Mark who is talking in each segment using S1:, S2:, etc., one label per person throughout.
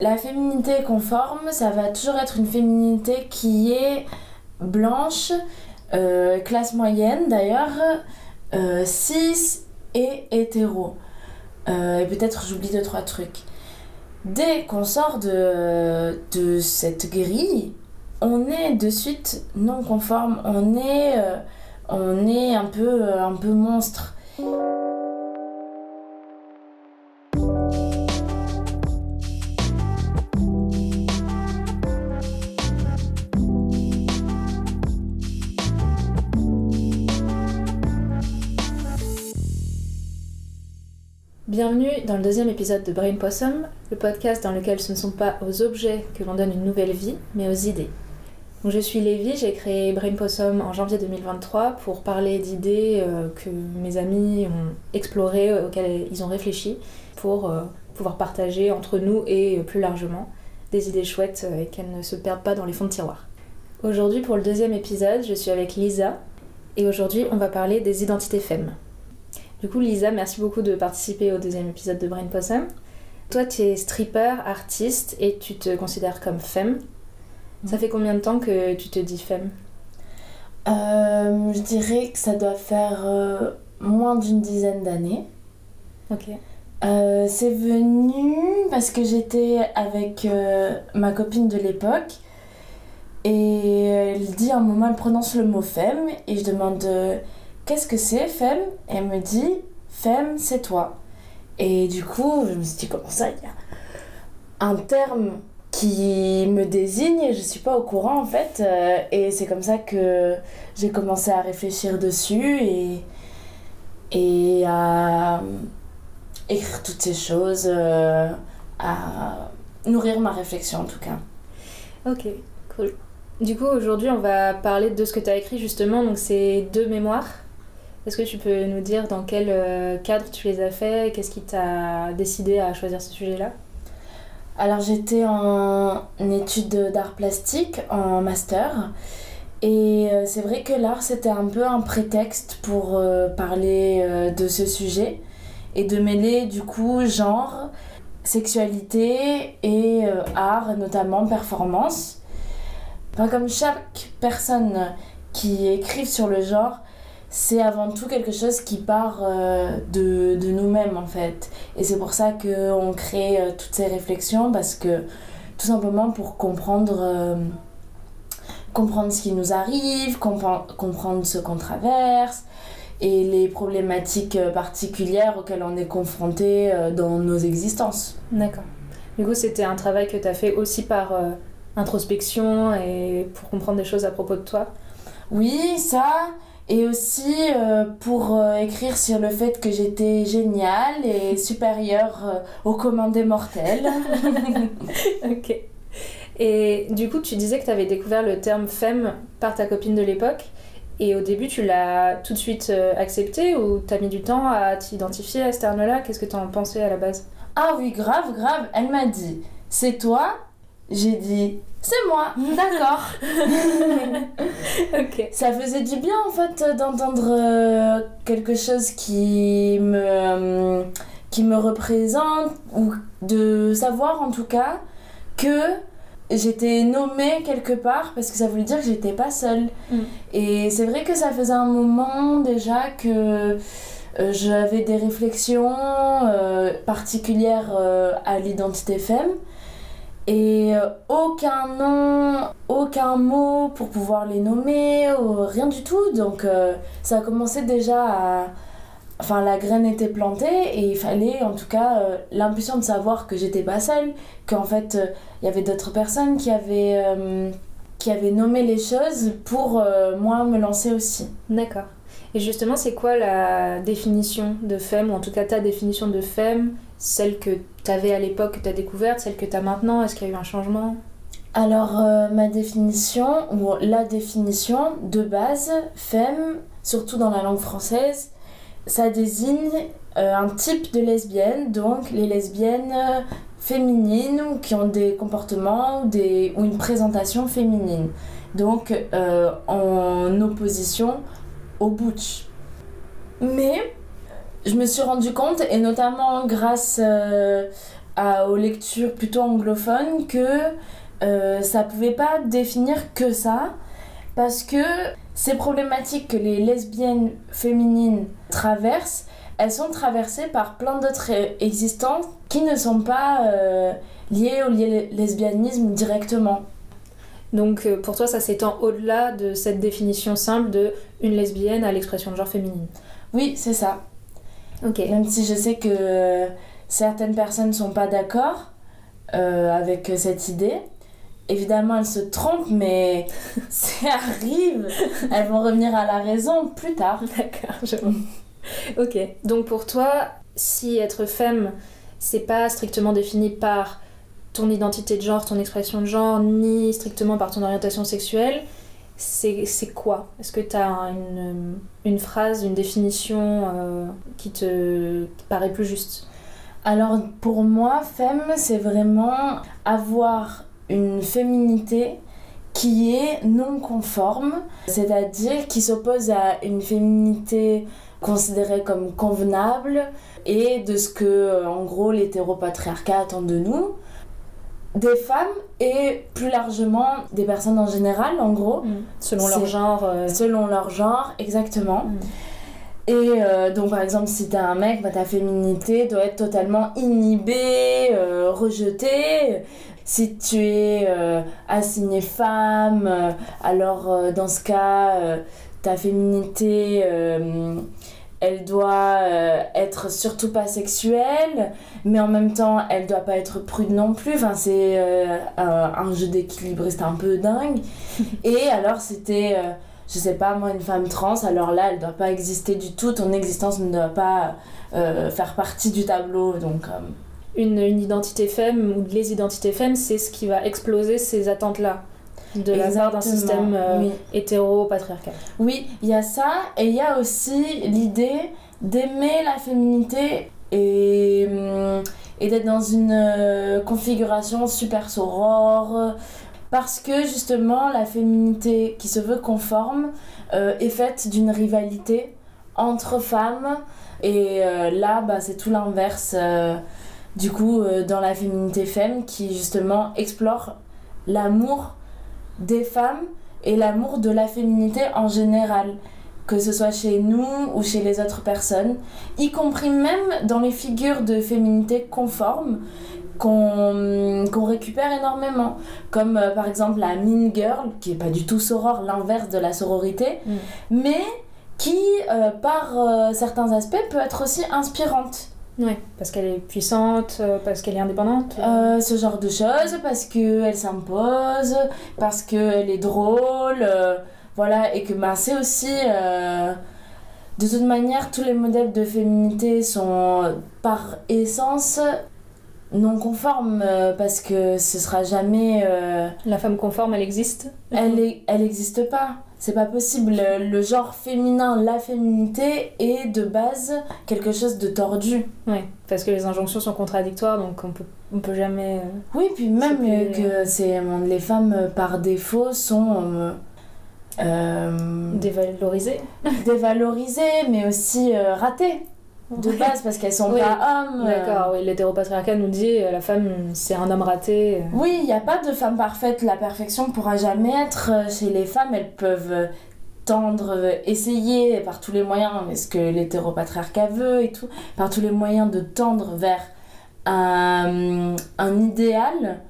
S1: La féminité conforme, ça va toujours être une féminité qui est blanche, euh, classe moyenne d'ailleurs, euh, cis et hétéro. Euh, et peut-être j'oublie deux, trois trucs. Dès qu'on sort de, cette grille, on est de suite non conforme, on est, on est un, peu, un peu monstre.
S2: Bienvenue dans le deuxième épisode de Brain Possum, le podcast dans lequel ce ne sont pas aux objets que l'on donne une nouvelle vie, mais aux idées. Donc je suis Lévi, j'ai créé Brain Possum en janvier 2023 pour parler d'idées euh, que mes amis ont explorées, auxquelles ils ont réfléchi, pour euh, pouvoir partager entre nous et euh, plus largement des idées chouettes et qu'elles ne se perdent pas dans les fonds de tiroir. Aujourd'hui pour le deuxième épisode, je suis avec Lisa et aujourd'hui on va parler des identités femmes. Du coup, Lisa, merci beaucoup de participer au deuxième épisode de Brain Possum. Toi, tu es stripper, artiste et tu te considères comme femme. Ça fait combien de temps que tu te dis femme?
S1: Euh, Je dirais que ça doit faire euh, moins d'une dizaine d'années.
S2: Ok.
S1: Euh, c'est venu parce que j'étais avec ma copine de l'époque et elle dit à un moment, elle prononce le mot femme et je demande qu'est-ce que c'est femme? Elle me dit femme c'est toi. Et du coup, je me suis dit comment ça, il y a un terme qui me désigne et je suis pas au courant en fait. Euh, et c'est comme ça que j'ai commencé à réfléchir dessus et, et à écrire toutes ces choses, euh, à nourrir ma réflexion en tout cas.
S2: Ok, cool. Du coup, aujourd'hui, on va parler de ce que tu as écrit justement. Donc, c'est deux mémoires est-ce que tu peux nous dire dans quel euh, cadre tu les as fait Qu'est-ce qui t'a décidé à choisir ce sujet-là?
S1: Alors j'étais en études d'art plastique, en master. Et euh, c'est vrai que l'art, c'était un peu un prétexte pour euh, parler de ce sujet et de mêler du coup genre, sexualité et art, notamment performance. comme chaque personne qui écrive sur le genre, c'est avant tout quelque chose qui part euh, de, de nous-mêmes en fait. Et c'est pour ça qu'on crée euh, toutes ces réflexions parce que tout simplement pour comprendre, euh, comprendre ce qui nous arrive, comprendre ce qu'on traverse et les problématiques particulières auxquelles on est confronté dans nos existences.
S2: D'accord. Du coup, c'était un travail que tu as fait aussi par introspection et pour comprendre des choses à propos de toi?
S1: Oui, ça et aussi euh, pour euh, écrire sur le fait que j'étais géniale et supérieure euh, au commun des mortels.
S2: ok. Et du coup, tu disais que tu avais découvert le terme femme par ta copine de l'époque. Et au début, tu l'as tout de suite accepté ou t'as mis du temps à t'identifier à ce terme-là Qu'est-ce que tu en pensais à la base?
S1: Ah oui, grave, grave. Elle m'a dit, c'est toi J'ai dit, c'est moi, d'accord.
S2: ok.
S1: Ça faisait du bien en fait d'entendre euh, quelque chose qui me, euh, qui me représente ou de savoir en tout cas que j'étais nommée quelque part parce que ça voulait dire que j'étais pas seule. Mm. Et c'est vrai que ça faisait un moment déjà que euh, j'avais des réflexions particulières à l'identité femme et euh, aucun nom, aucun mot pour pouvoir les nommer, rien du tout. Donc euh, ça a commencé déjà à... Enfin, la graine était plantée et il fallait en tout cas euh, l'impulsion de savoir que j'étais pas seule, qu'en fait il y avait d'autres personnes qui avaient, qui avaient nommé les choses pour moi me lancer aussi.
S2: D'accord. Et justement, c'est quoi la définition de femme, ou en tout cas ta définition de femme celle que tu avais à l'époque, que tu as découverte, celle que tu as maintenant Est-ce qu'il y a eu un changement?
S1: Alors, euh, ma définition, ou la définition de base, femme, surtout dans la langue française, ça désigne euh, un type de lesbienne, donc les lesbiennes euh, féminines qui ont des comportements ou, des, ou une présentation féminine. Donc, en opposition au butch. Mais je me suis rendu compte, et notamment grâce euh, à, aux lectures plutôt anglophones que euh, ça pouvait pas définir que ça, parce que ces problématiques que les lesbiennes féminines traversent, elles sont traversées par plein d'autres existences qui ne sont pas euh, liées au lesbianisme directement.
S2: Donc euh, pour toi, ça s'étend au-delà de cette définition simple de une lesbienne à l'expression de genre féminine?
S1: Oui, c'est ça. Même si je sais que certaines personnes ne sont pas d'accord euh, avec cette idée. Évidemment, elles se trompent, mais ça arrive. Elles vont revenir à la raison plus tard.
S2: D'accord, je ok. Donc pour toi, si être femme, c'est pas strictement défini par ton identité de genre, ton expression de genre, ni strictement par ton orientation sexuelle, c'est quoi? Est-ce que tu as une, une, phrase, une définition euh, qui te paraît plus juste?
S1: Alors pour moi, femme, c'est vraiment avoir une féminité qui est non conforme, c'est-à-dire qui s'oppose à une féminité considérée comme convenable et de ce que en gros l'hétéropatriarcat attend de nous des femmes et plus largement des personnes en général, en gros. Mm.
S2: Selon leur genre. Euh.
S1: Selon leur genre, exactement. Mm. Et euh, donc, par exemple, si t'es un mec, bah, ta féminité doit être totalement inhibée, euh, rejetée. Si tu es assigné femme, alors dans ce cas, ta féminité elle doit euh, être surtout pas sexuelle, mais en même temps, elle doit pas être prude non plus. Enfin, c'est euh, un jeu d'équilibriste un peu dingue. Et alors, c'était, euh, je sais pas, moi, une femme trans, alors là, elle doit pas exister du tout. Ton existence ne doit pas faire partie du tableau. Donc.
S2: Une, une identité femme ou les identités femmes, c'est ce qui va exploser ces attentes-là de la part d'un système euh, hétéro-patriarcal.
S1: Oui, il y a ça, et il y a aussi l'idée d'aimer la féminité et, hum, et d'être dans une euh, configuration super sorore, parce que justement la féminité qui se veut conforme euh, est faite d'une rivalité entre femmes, et là, bah, c'est tout l'inverse. du coup, dans la féminité femme qui justement explore l'amour des femmes et l'amour de la féminité en général, que ce soit chez nous ou chez les autres personnes, y compris même dans les figures de féminité conformes qu'on récupère énormément, comme euh, par exemple la Mean Girl, qui est pas du tout soror, l'inverse de la sororité, mm. mais qui, euh, par euh, certains aspects, peut être aussi inspirante.
S2: Oui, parce qu'elle est puissante, euh, parce qu'elle est indépendante.
S1: Euh, Ce genre de choses, parce qu'elle s'impose, parce qu'elle est drôle, euh, voilà, et que bah, c'est aussi... de toute manière, tous les modèles de féminité sont par essence non conformes, parce que ce sera jamais...
S2: La femme conforme, elle existe?
S1: Elle, est, elle pas c'est pas possible. Le, genre féminin, la féminité est de base quelque chose de tordu.
S2: Oui, parce que les injonctions sont contradictoires, donc on peut, on peut jamais. Euh,
S1: oui, puis même que c'est les femmes euh, par défaut sont.
S2: Euh, dévalorisées.
S1: dévalorisées, mais aussi ratées de base parce qu'elles sont pas hommes.
S2: Euh. D'accord, oui, l'hétéropatriarcat nous dit euh, la femme c'est un homme raté. Euh.
S1: Oui, il n'y a pas de femme parfaite. La perfection pourra jamais être chez les femmes. Elles peuvent tendre, essayer par tous les moyens, ce que l'hétéropatriarcat veut et tout, par tous les moyens de tendre vers un, un idéal,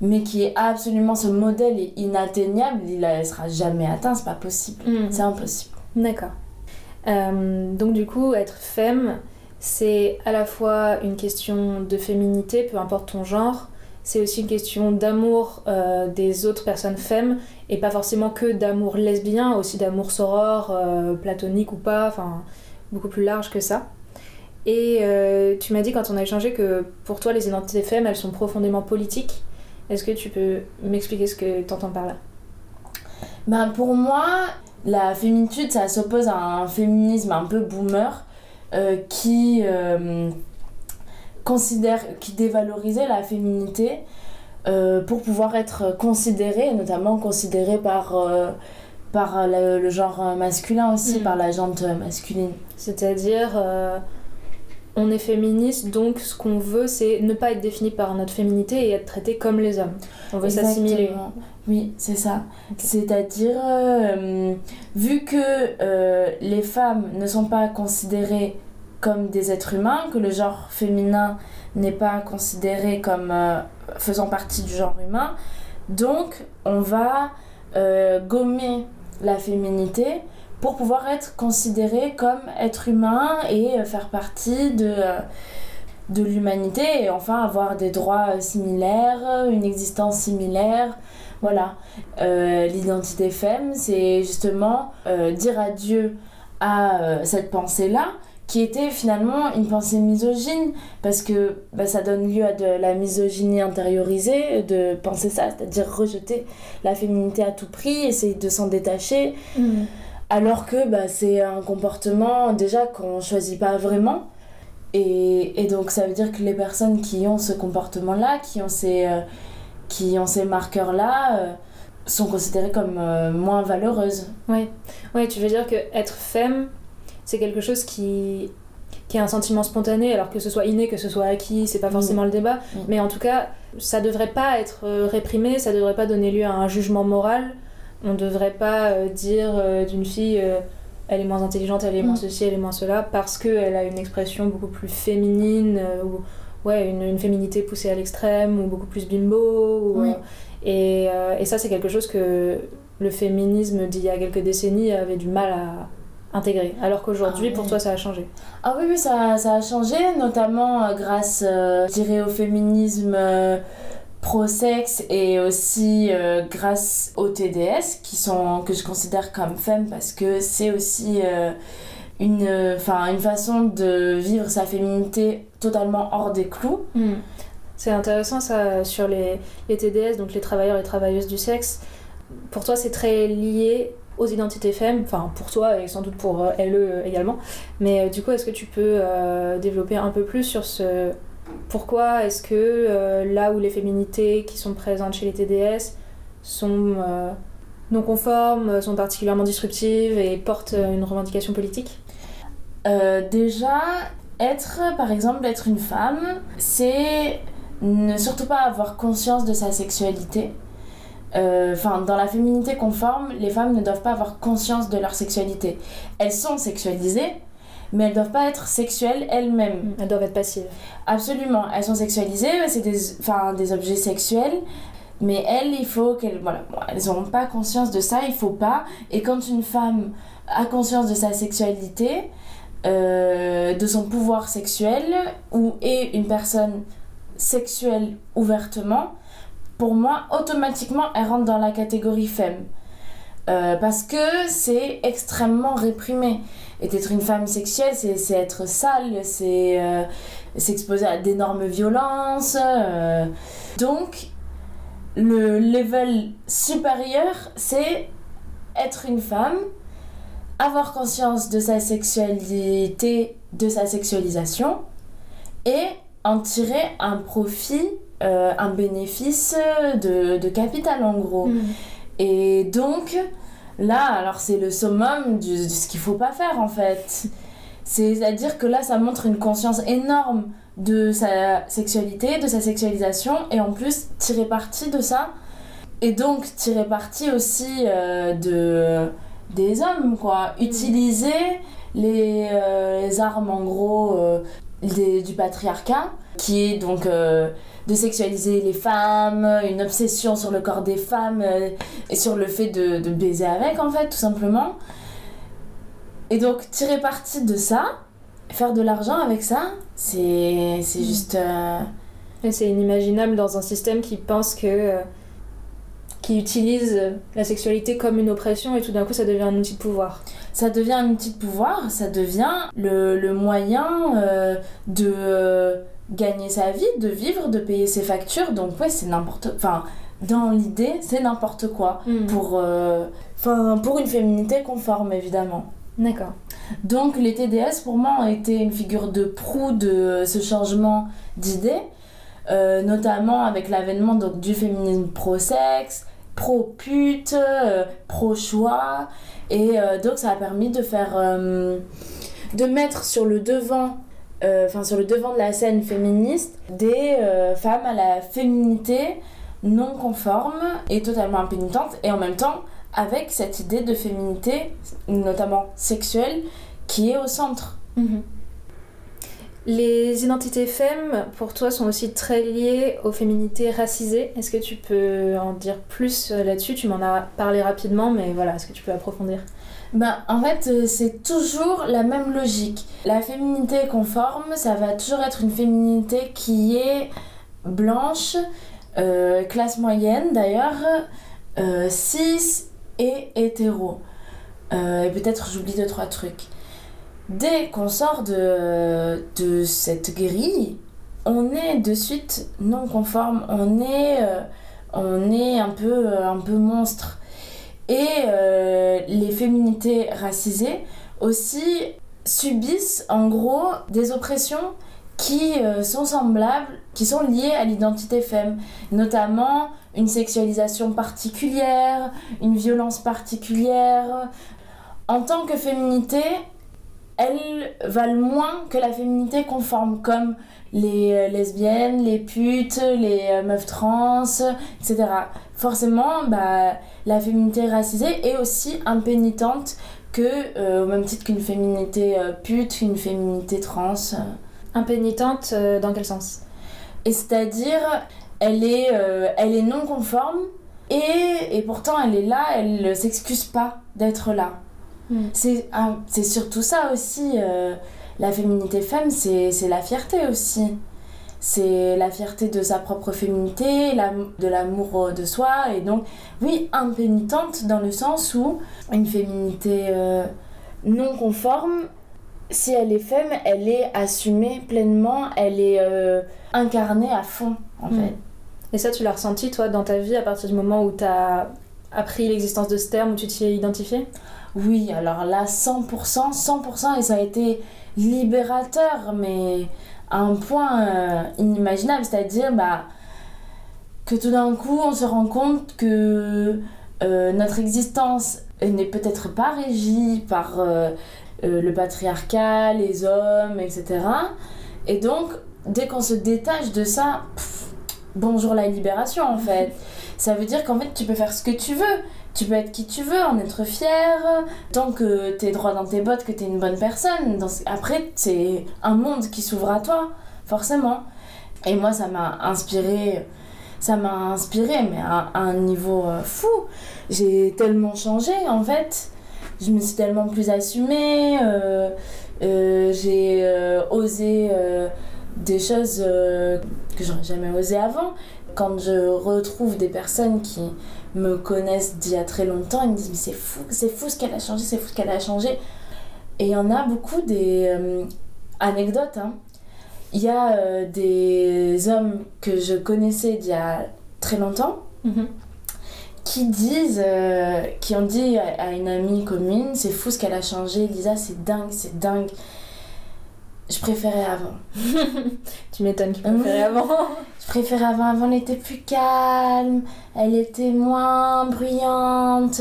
S1: mais qui est absolument ce modèle est inatteignable. Il ne sera jamais atteint, c'est pas possible. Mm. C'est impossible.
S2: D'accord. Euh, donc du coup, être femme, c'est à la fois une question de féminité, peu importe ton genre, c'est aussi une question d'amour euh, des autres personnes femmes, et pas forcément que d'amour lesbien, aussi d'amour soror, euh, platonique ou pas, enfin beaucoup plus large que ça. Et tu m'as dit quand on a échangé que pour toi les identités femmes, elles sont profondément politiques. Est-ce que tu peux m'expliquer ce que tu entends par là?
S1: Ben Pour moi, la féminitude, ça s'oppose à un féminisme un peu boomer euh, qui euh, considère, qui dévalorisait la féminité euh, pour pouvoir être considérée, notamment considérée par, par le, genre masculin aussi, mm. par la jante masculine.
S2: C'est-à-dire on est féministe, donc ce qu'on veut, c'est ne pas être défini par notre féminité et être traité comme les hommes. On veut s'assimiler.
S1: Oui, c'est ça. C'est-à-dire, euh, vu que euh, les femmes ne sont pas considérées comme des êtres humains, que le genre féminin n'est pas considéré comme euh, faisant partie du genre humain, donc on va gommer la féminité pour pouvoir être considéré comme être humain et euh, faire partie de, euh, de l'humanité et enfin avoir des droits euh, similaires, une existence similaire. Voilà. L'identité femme, c'est justement dire adieu à cette pensée-là qui était finalement une pensée misogyne parce que bah, ça donne lieu à de la misogynie intériorisée de penser ça, c'est-à-dire rejeter la féminité à tout prix, essayer de s'en détacher,
S2: Mm.
S1: Alors que bah, c'est un comportement déjà qu'on choisit pas vraiment. Et, et donc ça veut dire que les personnes qui ont ce comportement-là, qui ont ces, euh, qui ont ces marqueurs-là, euh, sont considérées comme euh, moins valeureuses.
S2: Ouais. ouais, tu veux dire que être femme, c'est quelque chose qui qui est un sentiment spontané, alors que ce soit inné, que ce soit acquis, c'est pas
S1: Oui.
S2: forcément le débat.
S1: Oui.
S2: Mais en tout cas, ça devrait pas être réprimé, ça devrait pas donner lieu à un jugement moral. On devrait pas euh, dire euh, d'une fille, euh, elle est moins intelligente, elle est moins
S1: Mm.
S2: ceci, elle est moins cela, parce qu'elle a une expression beaucoup plus féminine, ou ouais, une, une féminité poussée à l'extrême, ou beaucoup plus bimbo. ou,
S1: Oui.
S2: et, et ça, c'est quelque chose que le féminisme d'il y a quelques décennies avait du mal à intégrer. Alors qu'aujourd'hui,
S1: Ah
S2: pour toi, ça a changé.
S1: Ah oui, oui, ça, ça a changé, notamment grâce, euh, je dirais, au féminisme euh, pro-sexe et aussi euh, grâce aux TDS, qui sont, que je considère comme femmes parce que c'est aussi euh, une, une façon de vivre sa féminité totalement hors des clous.
S2: C'est intéressant ça sur les, les TDS, donc les travailleurs et travailleuses du sexe. Pour toi, c'est très lié aux identités femmes, enfin pour toi et sans doute pour euh, LE également. Mais du coup, est-ce que tu peux développer un peu plus sur ce pourquoi est-ce que euh, là où les féminités qui sont présentes chez les TDS sont euh, non conformes, sont particulièrement disruptives et portent euh, une revendication politique?
S1: Euh, déjà, être, par exemple, être une femme, c'est ne surtout pas avoir conscience de sa sexualité. Euh, Enfin, dans la féminité conforme, les femmes ne doivent pas avoir conscience de leur sexualité. Elles sont sexualisées, mais elles doivent pas être sexuelles elles-mêmes.
S2: Elles doivent être passives.
S1: Absolument, elles sont sexualisées, c'est des, enfin, des objets sexuels, mais elles, il faut qu'elles, voilà, bon, elles n'ont pas conscience de ça, il faut pas. Et quand une femme a conscience de sa sexualité, euh, de son pouvoir sexuel, ou est une personne sexuelle ouvertement, pour moi, automatiquement, elle rentre dans la catégorie femme. Euh, parce que c'est extrêmement réprimé. Et être une femme sexuelle, c'est c'est être sale, c'est euh, s'exposer à d'énormes violences. euh. Donc, le level supérieur, c'est être une femme, avoir conscience de sa sexualité, de sa sexualisation, et en tirer un profit, euh, un bénéfice de, de capital en gros. Et donc, là, alors c'est le summum de ce qu'il faut pas faire en fait. C'est-à-dire que là, ça montre une conscience énorme de sa sexualité, de sa sexualisation, et en plus tirer parti de ça. Et donc tirer parti aussi euh, de, des hommes, quoi. Utiliser les, euh, les armes, en gros, euh, des- du patriarcat, qui est donc euh, de sexualiser les femmes, une obsession sur le corps des femmes, euh, et sur le fait de, de baiser avec, en fait, tout simplement. Et donc, tirer parti de ça, faire de l'argent avec ça, c'est juste... euh,
S2: c'est inimaginable dans un système qui pense que. qui utilise la sexualité comme une oppression et tout d'un coup ça devient un outil de pouvoir.
S1: ça devient un outil de pouvoir, ça devient le, le moyen euh, de gagner sa vie, de vivre, de payer ses factures. Donc ouais, c'est n'importe... Enfin, dans l'idée, c'est n'importe quoi. Pour, euh, enfin, pour une féminité conforme, évidemment.
S2: D'accord.
S1: Donc les TDS, pour moi, ont été une figure de proue de ce changement d'idée, euh, notamment avec l'avènement donc, du féminisme pro-sexe, pro-pute, euh, pro-choix. Et euh, donc ça a permis de faire... de mettre sur le devant enfin sur le devant de la scène féministe, des femmes à la féminité non conforme et totalement impénitente et en même temps avec cette idée de féminité, notamment sexuelle, qui est au centre.
S2: Mhm. Les identités femmes, pour toi, sont aussi très liées aux féminités racisées. Est-ce que tu peux en dire plus euh, là-dessus? Tu m'en as parlé rapidement, mais voilà, est-ce que tu peux approfondir?
S1: Ben, en fait, euh, c'est toujours la même logique. La féminité conforme, ça va toujours être une féminité qui est blanche, euh, classe moyenne d'ailleurs, euh, cis et hétéro. Et peut-être j'oublie deux, trois trucs. Dès qu'on sort de, de cette grille, on est de suite non conforme, on est, on est un, peu, un peu monstre. Et les féminités racisées aussi subissent en gros des oppressions qui euh, sont semblables, qui sont liées à l'identité femme, notamment une sexualisation particulière, une violence particulière. En tant que féminité, elles valent moins que la féminité conforme, comme les euh, lesbiennes, les putes, les euh, meufs trans, etc. Forcément, bah, la féminité racisée est aussi impénitente que, au même titre qu'une féminité pute, une féminité trans.
S2: Impénitente, euh, dans quel sens?
S1: Et c'est-à-dire, elle est, euh, elle est non conforme et, et, pourtant elle est là, elle ne s'excuse pas d'être là. Hmm. C'est surtout ça aussi, euh, la féminité femme, c'est la fierté aussi. C'est la fierté de sa propre féminité, de l'amour de soi, et donc, oui, impénitente dans le sens où une féminité non conforme si elle est femme, elle est assumée pleinement, elle est euh, incarnée à fond, en mm. fait.
S2: Et ça, tu l'as ressenti, toi, dans ta vie, à partir du moment où tu as appris l'existence de ce terme, où tu t'y es identifié
S1: Oui, alors là, 100%, 100%, et ça a été libérateur, mais un point euh, inimaginable, c'est-à-dire bah, que tout d'un coup, on se rend compte que euh, notre existence n'est peut-être pas régie par euh, le patriarcat, les hommes, etc. Et donc, dès qu'on se détache de ça, bonjour la libération en fait. Ça veut dire qu'en fait, tu peux faire ce que tu veux. Tu peux être qui tu veux, en être fier, tant que t'es droit dans tes bottes, que t'es une bonne personne. Après, c'est un monde qui s'ouvre à toi, forcément. Et moi, ça m'a inspiré ça m'a inspiré, mais à, un niveau euh, fou. J'ai tellement changé en fait je me suis tellement plus assumée, euh, euh, j'ai osé des choses que j'aurais jamais osé avant. Quand je retrouve des personnes qui me connaissent d'il y a très longtemps, ils me disent mais c'est fou, c'est fou ce qu'elle a changé, c'est fou ce qu'elle a changé. Et il y en a beaucoup des anecdotes. Hein. Il y a des hommes que je connaissais d'il y a très longtemps. Mm-hmm qui disent, euh, qui ont dit à, une amie commune, c'est fou ce qu'elle a changé, Lisa, c'est dingue, c'est dingue. Je préférais avant.
S2: tu m'étonnes, tu préférais avant.
S1: Je préférais avant, avant elle était plus calme, elle était moins bruyante,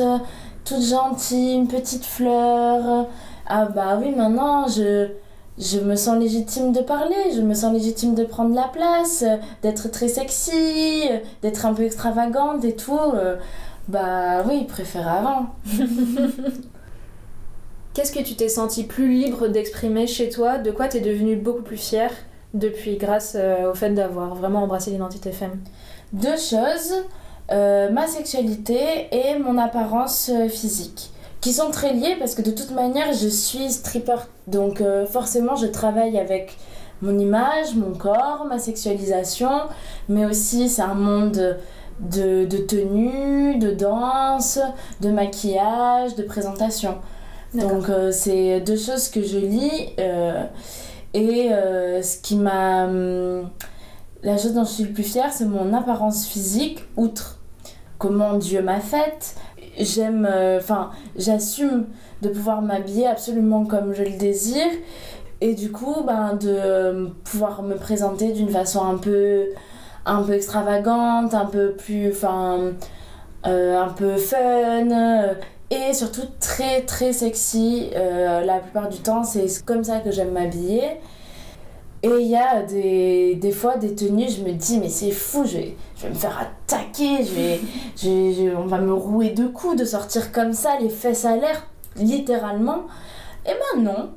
S1: toute gentille, une petite fleur. Ah bah oui, maintenant je je me sens légitime de parler, je me sens légitime de prendre la place, d'être très sexy, d'être un peu extravagante et tout. Euh, bah oui, préfère avant.
S2: Qu'est-ce que tu t'es senti plus libre d'exprimer chez toi? De quoi t'es devenue beaucoup plus fière depuis grâce euh, au fait d'avoir vraiment embrassé l'identité femme?
S1: Deux choses, euh, ma sexualité et mon apparence physique qui sont très liées parce que de toute manière je suis stripper. Donc euh, forcément je travaille avec mon image, mon corps, ma sexualisation mais aussi c'est un monde de, de tenue, de danse, de maquillage, de présentation. Donc euh, c'est deux choses que je lis euh, et ce qui m'a... Hum, la chose dont je suis le plus fière c'est mon apparence physique outre comment Dieu m'a faite, j'aime, euh, enfin, j'assume de pouvoir m'habiller absolument comme je le désire et du coup, ben, de euh, pouvoir me présenter d'une façon un peu, un peu extravagante, un peu plus, enfin, euh, un peu fun et surtout très très sexy. la plupart du temps, c'est comme ça que j'aime m'habiller. Et il y a des, des fois des tenues, je me dis, mais c'est fou, je vais, je vais me faire attaquer, je vais, je- je- on va me rouer de coups de sortir comme ça, les fesses à l'air, littéralement. Et ben non.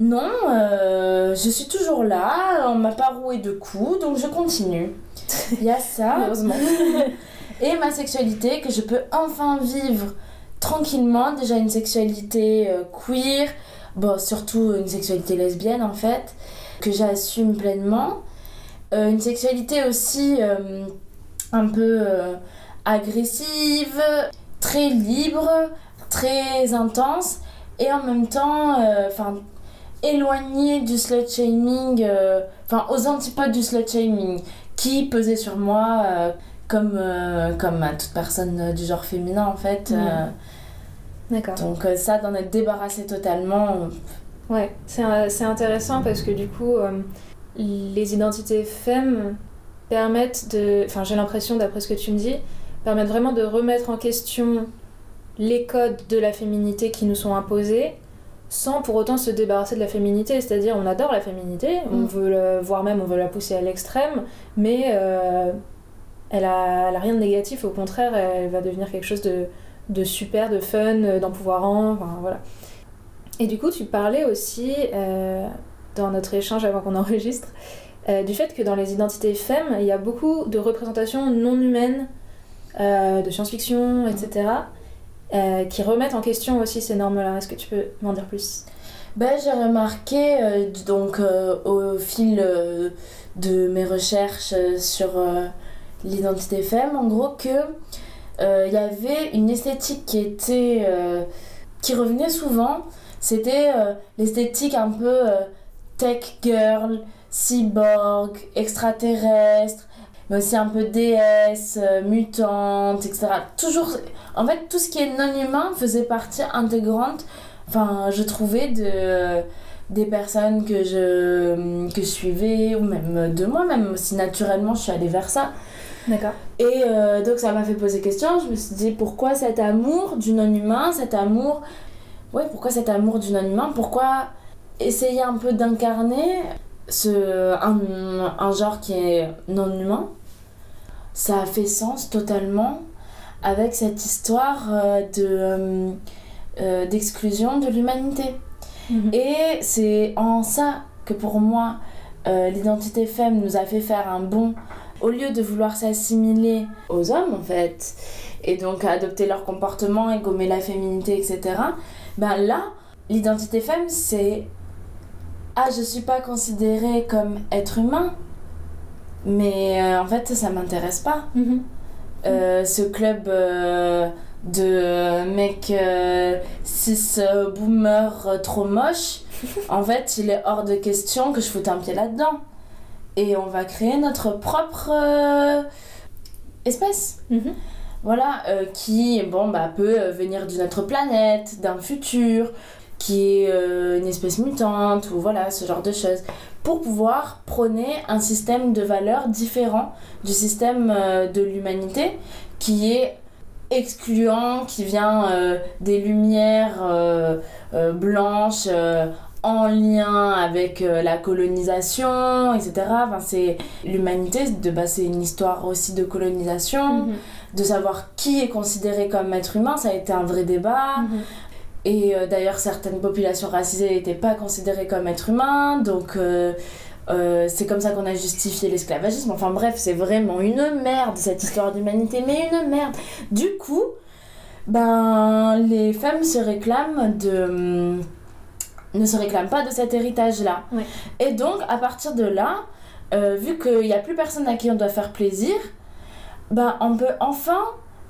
S1: Non, euh, je suis toujours là, on m'a pas roué de coups, donc je continue. Il y a ça.
S2: Heureusement.
S1: Et ma sexualité, que je peux enfin vivre tranquillement. Déjà une sexualité euh, queer, bon, surtout une sexualité lesbienne en fait, que j'assume pleinement. Euh, une sexualité aussi euh, un peu euh, agressive, très libre, très intense et en même temps, enfin, éloignée du slut shaming, enfin, aux antipodes du slut shaming qui pesait sur moi. comme, comme à toute personne du genre féminin en fait.
S2: D'accord.
S1: donc euh, ça, d'en être débarrassé totalement.
S2: Ouais, c'est euh, c'est intéressant parce que du coup, euh, les identités femmes permettent de. Enfin, j'ai l'impression, d'après ce que tu me dis, permettent vraiment de remettre en question les codes de la féminité qui nous sont imposés sans pour autant se débarrasser de la féminité. C'est-à-dire, on adore la féminité, on
S1: Mm.
S2: veut le, voire même on veut la pousser à l'extrême, mais euh, elle, a, elle a rien de négatif, au contraire, elle va devenir quelque chose de, de super, de fun, euh, d'empouvoirant, enfin voilà. Et du coup, tu parlais aussi, euh, dans notre échange avant qu'on enregistre, euh, du fait que dans les identités femmes, il y a beaucoup de représentations non humaines, euh, de science-fiction, etc., euh, qui remettent en question aussi ces normes-là. Est-ce que tu peux m'en dire plus?
S1: Ben, j'ai remarqué donc au fil de mes recherches sur l'identité femme, en gros, que il y avait une esthétique qui était euh, qui revenait souvent. C'était euh, l'esthétique un peu euh, tech girl, cyborg, extraterrestre, mais aussi un peu déesse, euh, mutante, etc. Toujours, en fait, tout ce qui est non humain faisait partie intégrante enfin je trouvais de des personnes que je que je suivais ou même de moi même si naturellement je suis allée vers ça
S2: D'accord.
S1: et euh, donc ça m'a fait poser question je me suis dit pourquoi cet amour du non humain cet amour ouais pourquoi cet amour du non humain pourquoi essayer un peu d'incarner ce un, un genre qui est non humain ça a fait sens totalement avec cette histoire euh, de euh, d'exclusion de l'humanité. Et c'est en ça que pour moi, euh, l'identité femme nous a fait faire un bond. Au lieu de vouloir s'assimiler aux hommes, en fait, et donc adopter leur comportement et gommer la féminité, etc., ben là, l'identité femme, c'est Ah, je suis pas considérée comme être humain, mais euh, en fait, ça m'intéresse pas.
S2: Mhm.
S1: Euh, ce club euh, de mecs cis boomers euh, trop moches, en fait, il est hors de question que je foute un pied là-dedans. Et on va créer notre propre euh, espèce.
S2: Mhm.
S1: Voilà, euh, qui bon, bah, peut euh, venir d'une autre planète, d'un futur, qui est euh, une espèce mutante, ou voilà, ce genre de choses. Pour pouvoir prôner un système de valeurs différent du système de l'humanité, qui est excluant, qui vient euh, des lumières euh, euh, blanches en lien avec euh, la colonisation, etc. Enfin, c'est l'humanité, de c'est une histoire aussi de colonisation
S2: Mhm.
S1: de savoir qui est considéré comme être humain, ça a été un vrai débat.
S2: Mhm.
S1: Et euh, d'ailleurs, certaines populations racisées n'étaient pas considérées comme être humain, donc euh, euh, c'est comme ça qu'on a justifié l'esclavagisme. Enfin bref, c'est vraiment une merde cette histoire d'humanité, mais une merde. Du coup, ben les femmes se réclament de hum, ne se réclament pas de cet héritage-là.
S2: Ouais.
S1: Et donc, à partir de là, euh, vu qu'il n'y a plus personne à qui on doit faire plaisir, ben on peut enfin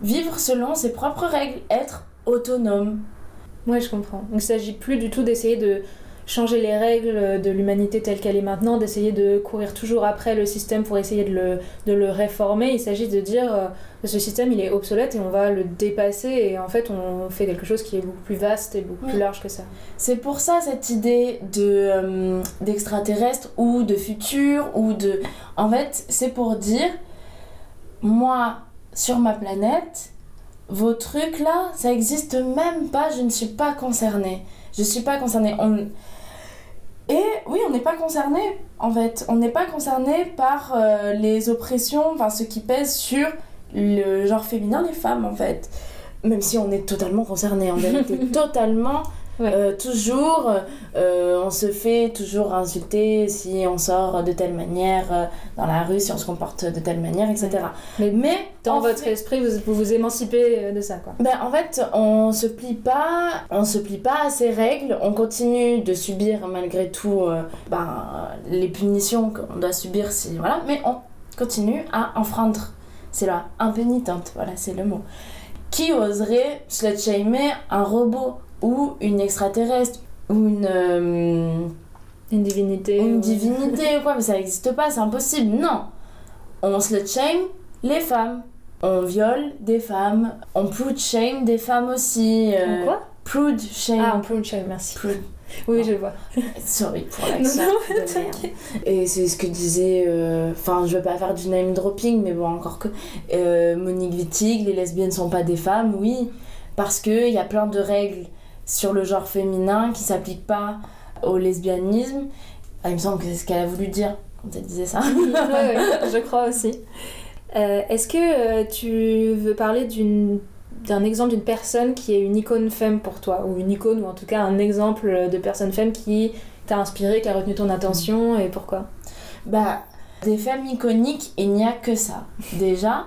S1: vivre selon ses propres règles, être autonome.
S2: Ouais, je comprends. Donc il s'agit plus du tout d'essayer de changer les règles de l'humanité telle qu'elle est maintenant, d'essayer de courir toujours après le système pour essayer de le, de le réformer. Il s'agit de dire euh, que ce système il est obsolète et on va le dépasser et en fait on fait quelque chose qui est beaucoup plus vaste et beaucoup plus large que ça.
S1: C'est pour ça cette idée de euh, d'extraterrestre ou de futur ou de en fait, c'est pour dire moi sur ma planète vos trucs là, ça existe même pas, je ne suis pas concernée. Je suis pas concernée. On... Et oui, on n'est pas concerné en fait. On n'est pas concerné par euh, les oppressions, enfin ce qui pèse sur le genre féminin, les femmes en fait. Même si on est totalement concerné en vérité, totalement.
S2: Ouais.
S1: Euh, toujours, euh, on se fait toujours insulter si on sort de telle manière euh, dans la rue, si on se comporte de telle manière, etc.
S2: Mais
S1: Mais
S2: Dans votre
S1: fait-
S2: esprit, vous, vous vous émancipez de ça, quoi.
S1: ben, en fait, on se plie pas, on se plie pas à ces règles, on continue de subir malgré tout ben, les punitions qu'on doit subir si voilà, mais on continue à enfreindre. C'est là, impénitente, voilà, c'est le mot. Qui oserait slut-shamer un robot? Ou une extraterrestre ou une euh,
S2: Une divinité.
S1: une
S2: ou-
S1: divinité ou quoi, mais ça n'existe pas, c'est impossible. Non. On slut shame les femmes. On viole des femmes. On prude shame des femmes aussi. euh,
S2: quoi?
S1: Prude shame.
S2: Ah, on une chaîne, merci.
S1: Prude.
S2: Oui, je vois.
S1: Sorry pour l'accent merde. Et c'est ce que disait. euh, Enfin, je veux pas faire du name dropping, mais bon, encore que. euh, Monique Wittig, les lesbiennes sont pas des femmes, oui. Parce qu'il y a plein de règles sur le genre féminin qui s'appliquent pas au lesbianisme. Ah, il me semble que c'est ce qu'elle a voulu dire quand elle disait ça.
S2: Ouais, ouais, je crois aussi. Euh, Est-ce que euh, tu veux parler d'une d'un exemple d'une personne qui est une icône femme pour toi? Ou une icône ou en tout cas un exemple de personne femme qui t'a inspiré, qui a retenu ton attention et pourquoi?
S1: Bah, des femmes iconiques, il n'y a que ça, déjà.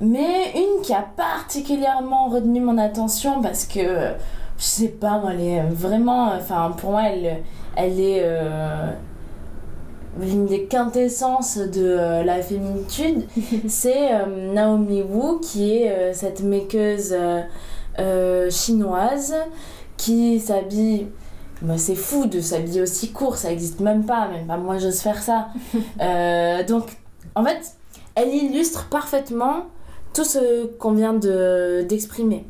S1: Mais une qui a particulièrement retenu mon attention parce que, je sais pas, moi, elle est vraiment. Enfin, pour moi, elle, elle est. euh, une des quintessences de euh, la féminitude, c'est euh, Naomi Wu, qui est euh, cette makeuse euh, euh, chinoise qui s'habille. Bah, c'est fou de s'habiller aussi court, ça existe même pas, même pas moi j'ose faire ça. Euh, donc, en fait, elle illustre parfaitement tout ce qu'on vient de- d'exprimer.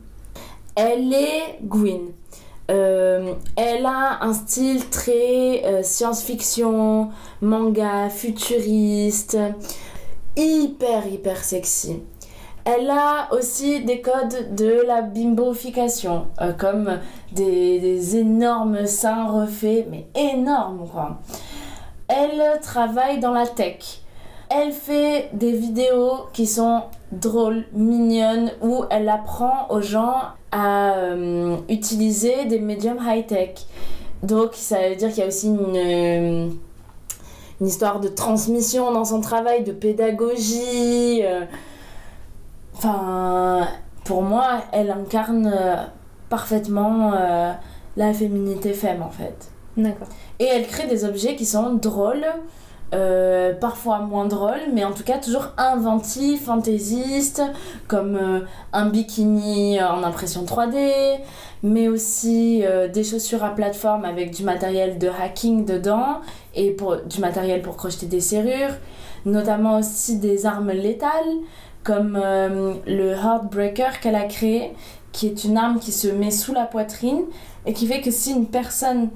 S1: Elle est Gwyn. Euh, elle a un style très euh, science-fiction, manga, futuriste, hyper hyper sexy. Elle a aussi des codes de la bimbofication, euh, comme des, des énormes seins refaits, mais énormes quoi. Elle travaille dans la tech. Elle fait des vidéos qui sont drôles, mignonnes, où elle apprend aux gens à euh, utiliser des médiums high-tech. Donc ça veut dire qu'il y a aussi une, euh, une histoire de transmission dans son travail, de pédagogie. euh. Enfin, pour moi, elle incarne parfaitement euh, la féminité femme en fait.
S2: D'accord.
S1: Et elle crée des objets qui sont drôles, euh, parfois moins drôles, mais en tout cas toujours inventifs, fantaisistes, comme euh, un bikini en impression 3D, mais aussi euh, des chaussures à plateforme avec du matériel de hacking dedans et pour, du matériel pour crocheter des serrures, notamment aussi des armes létales comme le Heartbreaker qu'elle a créé, qui est une arme qui se met sous la poitrine et qui fait que si une personne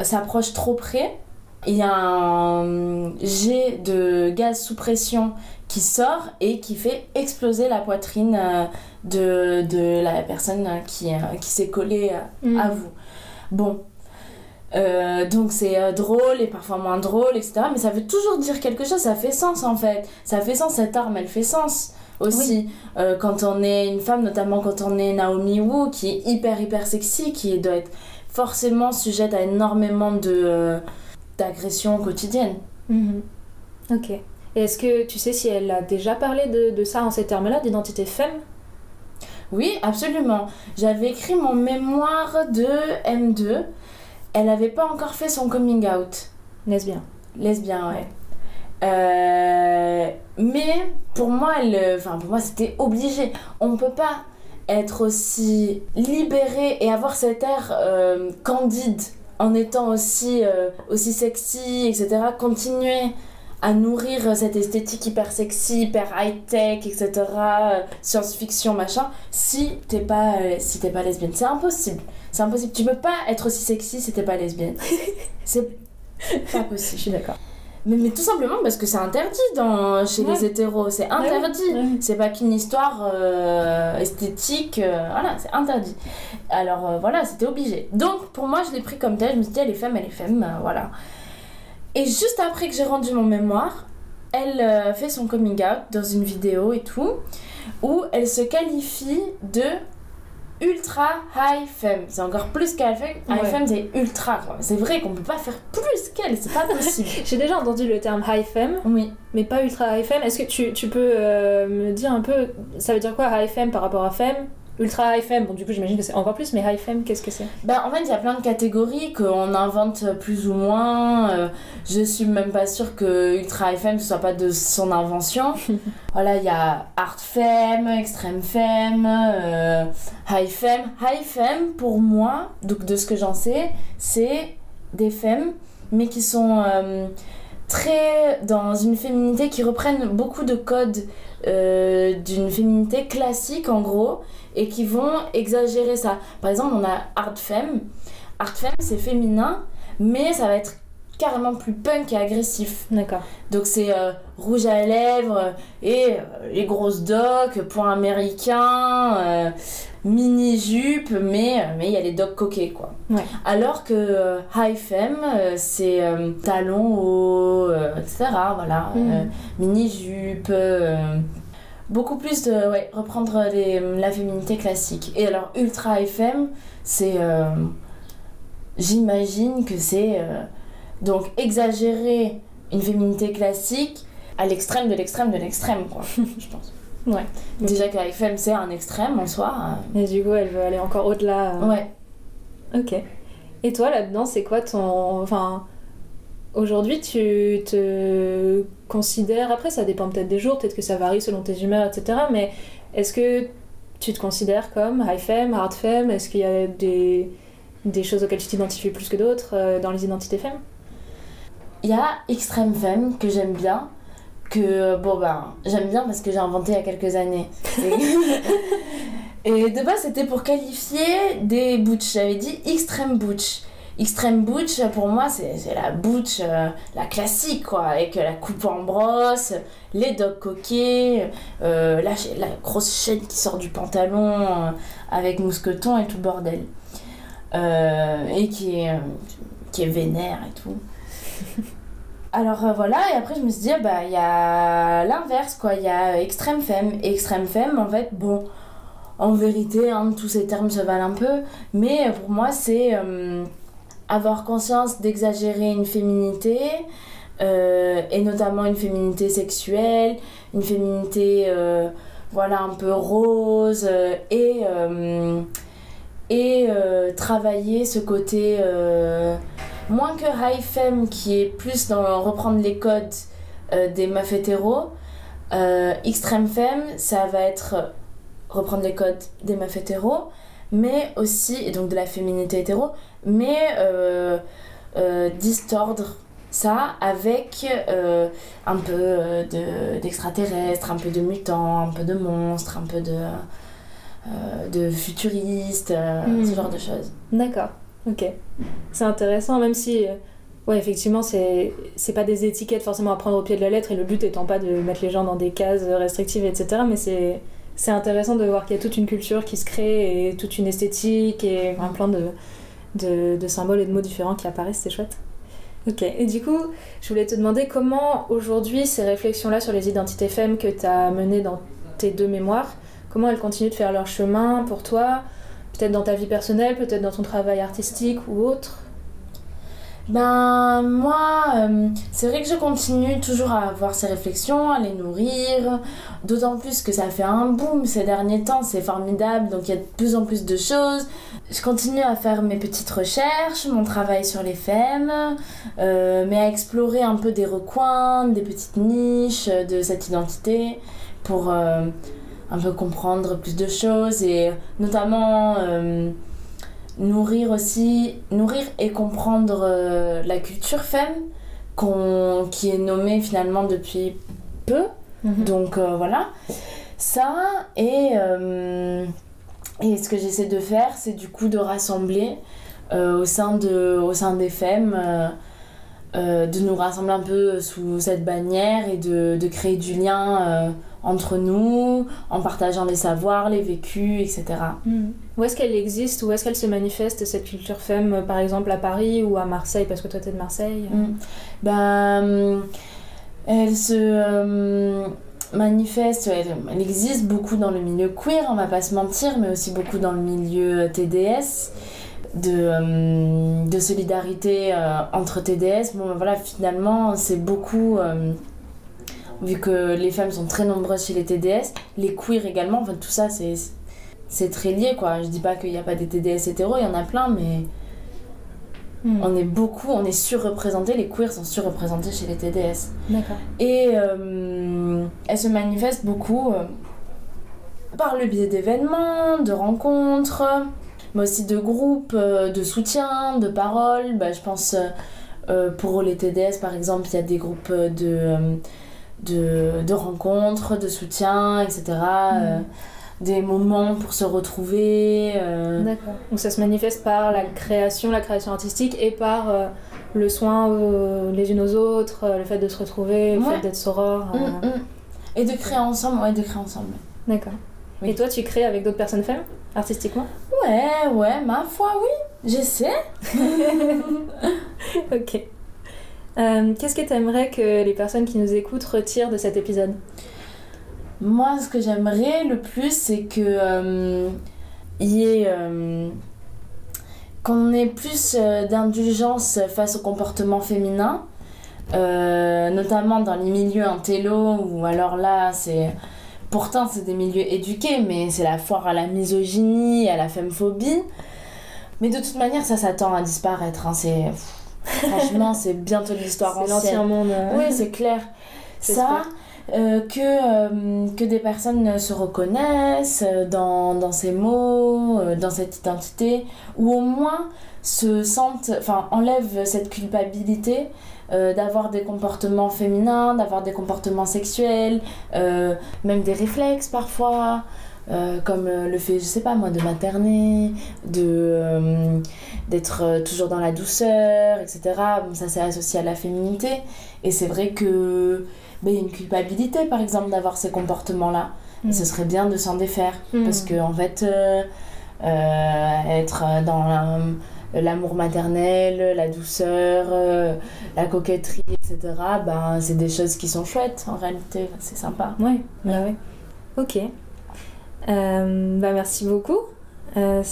S1: s'approche trop près, il y a un jet de gaz sous pression qui sort et qui fait exploser la poitrine euh, de, de la personne qui, euh, qui s'est collée euh,
S2: Mm.
S1: à vous. Bon. Euh, donc c'est euh, drôle et parfois moins drôle, etc. Mais ça veut toujours dire quelque chose, ça fait sens en fait. Ça fait sens, cette arme, elle fait sens aussi. Euh, quand on est une femme, notamment quand on est Naomi Wu, qui est hyper hyper sexy, qui doit être forcément sujette à énormément de euh, d'agressions quotidiennes.
S2: Mhm. Ok. Et est-ce que tu sais si elle a déjà parlé de, de ça en ces termes-là, d'identité femme?
S1: Oui, absolument. J'avais écrit mon mémoire de M2. Elle n'avait pas encore fait son coming out.
S2: Lesbien.
S1: Lesbien, ouais. Euh, mais pour moi, elle, enfin pour moi, c'était obligé. On peut pas être aussi libéré et avoir cet air euh, candide en étant aussi euh, aussi sexy, etc. Continuer à nourrir cette esthétique hyper sexy, hyper high tech, etc. euh, Science-fiction, machin. Si t'es pas euh, si t'es pas lesbienne, c'est impossible. C'est impossible. Tu peux pas être aussi sexy si t'es pas lesbienne. c'est pas possible.
S2: Je suis d'accord.
S1: Mais, mais tout simplement parce que c'est interdit dans, chez
S2: Ouais.
S1: les hétéros, c'est
S2: Ouais,
S1: interdit.
S2: ouais.
S1: C'est pas qu'une histoire euh, esthétique, euh, voilà, c'est interdit. Alors euh, voilà, c'était obligé. Donc pour moi, je l'ai pris comme tel, je me suis dit, elle est femme, elle est femme, voilà. Et juste après que j'ai rendu mon mémoire, elle fait son coming out dans une vidéo et tout, où elle se qualifie de ultra high femme. C'est encore plus qu'high femme. High
S2: Ouais.
S1: femme, c'est ultra. quoi. C'est vrai qu'on peut pas faire plus qu'elle, c'est pas possible.
S2: J'ai déjà entendu le terme high femme,
S1: oui.
S2: mais pas ultra high femme. Est-ce que tu, tu peux euh, me dire un peu, ça veut dire quoi high femme par rapport à femme? Ultra high femme, bon du coup j'imagine que c'est encore plus, mais high femme, qu'est-ce que c'est?
S1: Bah, en fait, il y a plein de catégories qu'on invente plus ou moins. Euh, je suis même pas sûre que Ultra FM ce soit pas de son invention. voilà, il y a Art Femme, Extreme Femme, euh, High Femme. High Femme, pour moi, donc de ce que j'en sais, c'est des femmes, mais qui sont euh, très dans une féminité qui reprennent beaucoup de codes euh, d'une féminité classique en gros et qui vont exagérer ça. Par exemple, on a Art Femme. Art Femme, c'est féminin, mais ça va être carrément plus punk et agressif.
S2: D'accord.
S1: Donc c'est euh, rouge à lèvres et euh, les grosses docks, point américain, euh, mini jupe, mais euh, mais il y a les docks coquets quoi.
S2: Ouais.
S1: Alors que euh, high femme, euh, c'est euh, talons hauts, euh, etc. Voilà, euh, mini jupe. Euh, beaucoup plus de ouais, reprendre les- la féminité classique. Et alors ultra femme, c'est euh, j'imagine que c'est euh, donc exagérer une féminité classique à l'extrême de l'extrême de l'extrême, quoi, je pense.
S2: Ouais.
S1: Déjà que FM c'est un extrême en soi.
S2: Et du coup elle veut aller encore au-delà.
S1: euh,
S2: euh.
S1: Ouais.
S2: Ok. Et toi là-dedans, c'est quoi ton. Enfin. Aujourd'hui, tu te considères. Après, ça dépend peut-être des jours, peut-être que ça varie selon tes humeurs, etc. Mais est-ce que tu te considères comme high femme, hard femme? Est-ce qu'il y a des, des choses auxquelles tu t'identifies plus que d'autres euh, dans les identités femmes?
S1: Il y a Extreme Femme que j'aime bien. Que bon ben j'aime bien parce que j'ai inventé il y a quelques années. Et, et de base c'était pour qualifier des butch. J'avais dit Extreme Butch. Extreme Butch pour moi c'est la butch, euh, la classique quoi, avec la coupe en brosse, les dogs coquets, euh, la, la grosse chaîne qui sort du pantalon euh, avec mousqueton et tout le bordel. Et qui est, qui est vénère et tout. Alors voilà, et après je me suis dit, ah, bah il y a l'inverse quoi, il y a extrême femme. Et extrême femme, en fait, bon, en vérité, hein, tous ces termes se valent un peu, mais pour moi c'est avoir conscience d'exagérer une féminité, euh, et notamment une féminité sexuelle, une féminité, euh, voilà, un peu rose, euh, et, travailler ce côté. moins que High Femme qui est plus dans reprendre les codes des meufs hétéros, euh, Extreme Femme ça va être reprendre les codes des meufs hétéros, mais aussi, et donc de la féminité hétéro, mais euh, euh, distordre ça avec euh, un peu euh, de- d'extraterrestres, un peu de mutants, un peu de monstres, un peu de, euh, de futuristes,
S2: Mhm.
S1: ce genre de choses.
S2: D'accord, ok. C'est intéressant, même si. Ouais, effectivement, c'est c'est pas des étiquettes forcément à prendre au pied de la lettre et le but étant pas de mettre les gens dans des cases restrictives, etc. Mais c'est c'est intéressant de voir qu'il y a toute une culture qui se crée et toute une esthétique et un plein de, de, symboles et de mots différents qui apparaissent, c'est chouette. Ok, et du coup, je voulais te demander comment aujourd'hui ces réflexions-là sur les identités femmes que tu as menées dans tes deux mémoires, comment elles continuent de faire leur chemin pour toi, peut-être dans ta vie personnelle, peut-être dans ton travail artistique ou autre?
S1: Ben moi, euh, c'est vrai que je continue toujours à avoir ces réflexions, à les nourrir, d'autant plus que ça fait un boom ces derniers temps, c'est formidable, donc il y a de plus en plus de choses. Je continue à faire mes petites recherches, mon travail sur les femmes, euh, mais à explorer un peu des recoins, des petites niches de cette identité pour euh, un peu comprendre plus de choses et notamment... nourrir aussi nourrir et comprendre euh, la culture femme qui est nommée finalement depuis peu. Donc euh, voilà. Ça et euh, et ce que j'essaie de faire c'est du coup de rassembler au sein de au sein des femmes de nous rassembler un peu sous cette bannière et de, de créer du lien entre nous, en partageant les savoirs, les vécus, etc.
S2: Mm. Où est-ce qu'elle existe? Où est-ce qu'elle se manifeste, cette culture femme, par exemple à Paris ou à Marseille? Parce que toi, tu es de Marseille.
S1: Mm. Ben, elle se euh, manifeste, elle, elle, existe beaucoup dans le milieu queer, on va pas se mentir, mais aussi beaucoup dans le milieu TDS. De, euh, de solidarité euh, entre TDS. Bon, ben voilà, finalement, c'est beaucoup vu que les femmes sont très nombreuses chez les TDS, les queers également, enfin tout ça c'est c'est très lié quoi. Je dis pas qu'il n'y a pas des TDS hétéros, il y en a plein, mais hmm. on est beaucoup, on est surreprésentés, les queers sont surreprésentés chez les TDS.
S2: D'accord.
S1: Et euh, elles se manifestent beaucoup euh, par le biais d'événements, de rencontres, mais aussi de groupes, euh, de soutien, de paroles. Bah, je pense pour les TDS par exemple, il y a des groupes de de, de rencontres, de soutien, etc. Mm. Euh, des moments pour se retrouver. Euh.
S2: D'accord. Donc ça se manifeste par la création, la création artistique et par euh, le soin les unes aux autres, le fait de se retrouver, le fait d'être soror.
S1: Mm, mm. Et de créer ensemble, ouais, de créer ensemble.
S2: D'accord. Et toi, tu crées avec d'autres personnes femmes, artistiquement?
S1: Ouais, ouais, ma foi, oui. J'essaie.
S2: ok. Euh, qu'est-ce que tu aimerais que les personnes qui nous écoutent retirent de cet épisode?
S1: Moi, ce que j'aimerais le plus, c'est que euh, y ait euh, qu'on ait plus d'indulgence face au comportement féminin, notamment dans les milieux intello, ou alors là, c'est pourtant c'est des milieux éduqués, mais c'est la foire à la misogynie, à la femmephobie. Mais de toute manière, ça s'attend à disparaître. Hein, c'est Franchement, c'est bientôt l'histoire
S2: ancienne. C'est l'ancien monde.
S1: Euh. Oui, c'est clair. Ça, euh, que, euh, que des personnes se reconnaissent dans, dans ces mots, dans cette identité, ou au moins se sentent, enfin, enlèvent cette culpabilité d'avoir des comportements féminins, d'avoir des comportements sexuels, même des réflexes parfois. Euh, comme euh, le fait, je sais pas moi, de materner, de euh, d'être toujours dans la douceur, etc. Bon, ça c'est associé à la féminité. Et c'est vrai que ben, y a une culpabilité, par exemple, d'avoir ces comportements-là. Et ce mm. serait bien de s'en défaire. Mm. Parce que, en fait, être dans l'amour maternel, la douceur, la coquetterie, etc., ben, c'est des choses qui sont chouettes en réalité. C'est sympa.
S2: Oui, bah ouais. Ok. Euh, bah, merci beaucoup. Euh,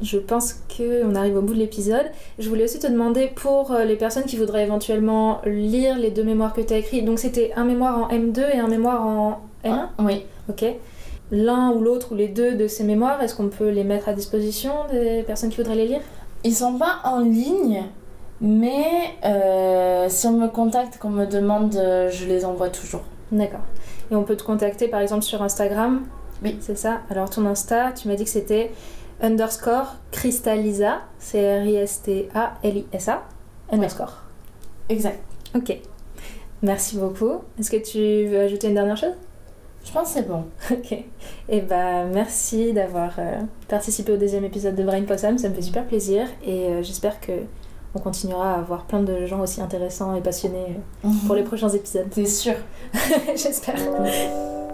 S2: je pense qu'on arrive au bout de l'épisode. Je voulais aussi te demander pour euh, les personnes qui voudraient éventuellement lire les deux mémoires que tu as écrits. Donc c'était un mémoire en M2 et un mémoire en M1
S1: ah, Oui.
S2: Ok. L'un ou l'autre ou les deux de ces mémoires, est-ce qu'on peut les mettre à disposition des personnes qui voudraient les lire?
S1: Ils sont pas en ligne, mais si on me contacte, qu'on me demande, je les envoie toujours.
S2: D'accord. Et on peut te contacter par exemple sur Instagram?
S1: Oui.
S2: C'est ça. Alors ton Insta, tu m'as dit que c'était underscore Crystallisa, c'est R-I-S-T-A-L-I-S-A, underscore.
S1: Exact.
S2: Ok. Merci beaucoup. Est-ce que tu veux ajouter une dernière chose?
S1: Je pense que c'est bon.
S2: Ok. Et eh bah ben, merci d'avoir euh, participé au deuxième épisode de Brain Possum, ça me fait super plaisir et euh, j'espère que on continuera à avoir plein de gens aussi intéressants et passionnés euh, pour les prochains épisodes.
S1: C'est sûr.
S2: J'espère.